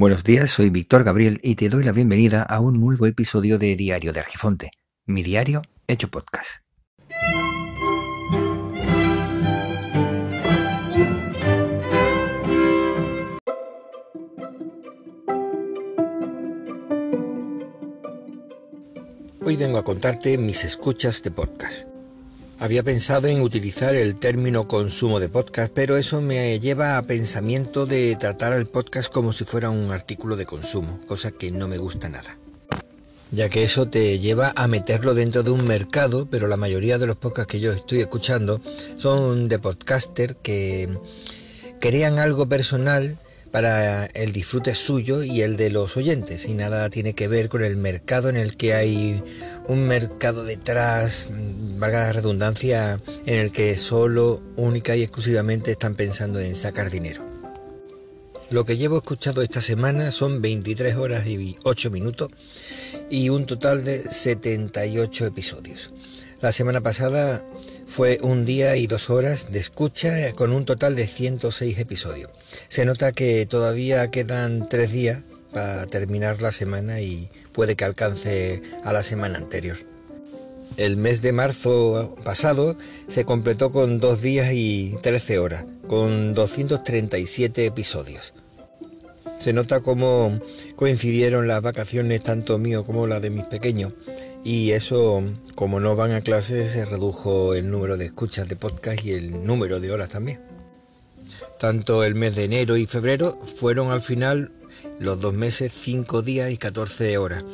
Buenos días, soy Víctor Gabriel y te doy la bienvenida a un nuevo episodio de Diario de Argifonte, mi diario hecho podcast. Hoy vengo a contarte mis escuchas de podcast. Había pensado en utilizar el término consumo de podcast, pero eso me lleva a pensamiento de tratar al podcast como si fuera un artículo de consumo, cosa que no me gusta nada. Ya que eso te lleva a meterlo dentro de un mercado, pero la mayoría de los podcasts que yo estoy escuchando son de podcaster que crean algo personal para el disfrute suyo y el de los oyentes y nada tiene que ver con el mercado en el que hay un mercado detrás, valga la redundancia, en el que solo, única y exclusivamente están pensando en sacar dinero. Lo que llevo escuchado esta semana son 23 horas y 8 minutos y un total de 78 episodios. La semana pasada fue un día y dos horas de escucha con un total de 106 episodios. Se nota que todavía quedan tres días para terminar la semana y puede que alcance a la semana anterior. El mes de marzo pasado se completó con dos días y 13 horas, con 237 episodios. Se nota cómo coincidieron las vacaciones tanto mío como las de mis pequeños y eso, como no van a clase, se redujo el número de escuchas de podcast y el número de horas también. Tanto el mes de enero y febrero fueron al final los dos meses 5 días y 14 horas,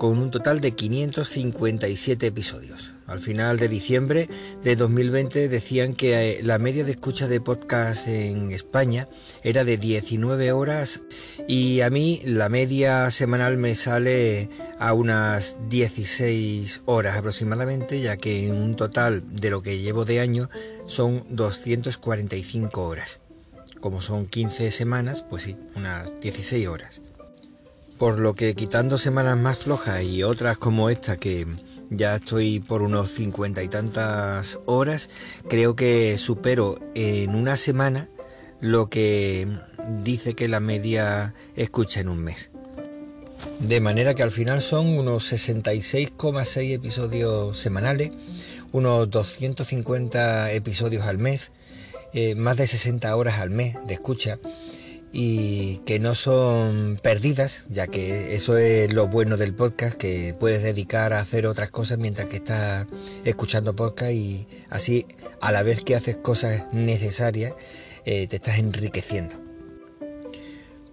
con un total de 557 episodios. Al final de diciembre de 2020 decían que eh, la media de escucha de podcast en España era de 19 horas y a mí la media semanal me sale a unas 16 horas aproximadamente, ya que en un total de lo que llevo de año son 245 horas. Como son 15 semanas, pues sí, unas 16 horas. Por lo que quitando semanas más flojas y otras como esta que ya estoy por unos 50 y tantas horas, creo que supero en una semana lo que dice que la media escucha en un mes. De manera que al final son unos 66,6 episodios semanales, unos 250 episodios al mes, eh, más de 60 horas al mes de escucha y que no son perdidas, ya que eso es lo bueno del podcast, que puedes dedicar a hacer otras cosas mientras que estás escuchando podcast y así a la vez que haces cosas necesarias eh, te estás enriqueciendo.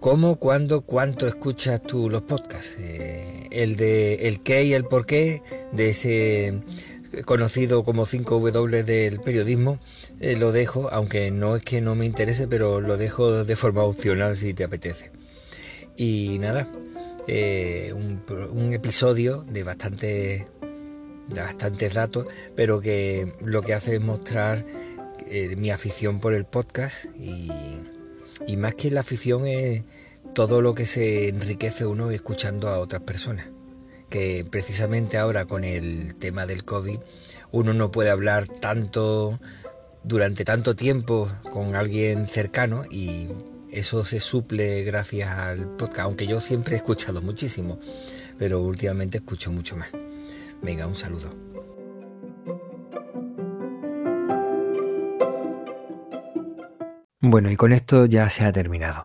¿Cómo, cuándo, cuánto escuchas tú los podcasts? Eh, el de el qué y el por qué de ese conocido como 5W del periodismo, eh, lo dejo, aunque no es que no me interese, pero lo dejo de forma opcional si te apetece. Y nada, un, episodio de bastante de bastantes datos, pero que lo que hace es mostrar eh, mi afición por el podcast y, y, más que la afición es todo lo que se enriquece uno escuchando a otras personas. Que precisamente ahora con el tema del COVID uno no puede hablar tanto durante tanto tiempo con alguien cercano y eso se suple gracias al podcast, aunque yo siempre he escuchado muchísimo, pero últimamente escucho mucho más. Venga, un saludo. Bueno, y con esto ya se ha terminado.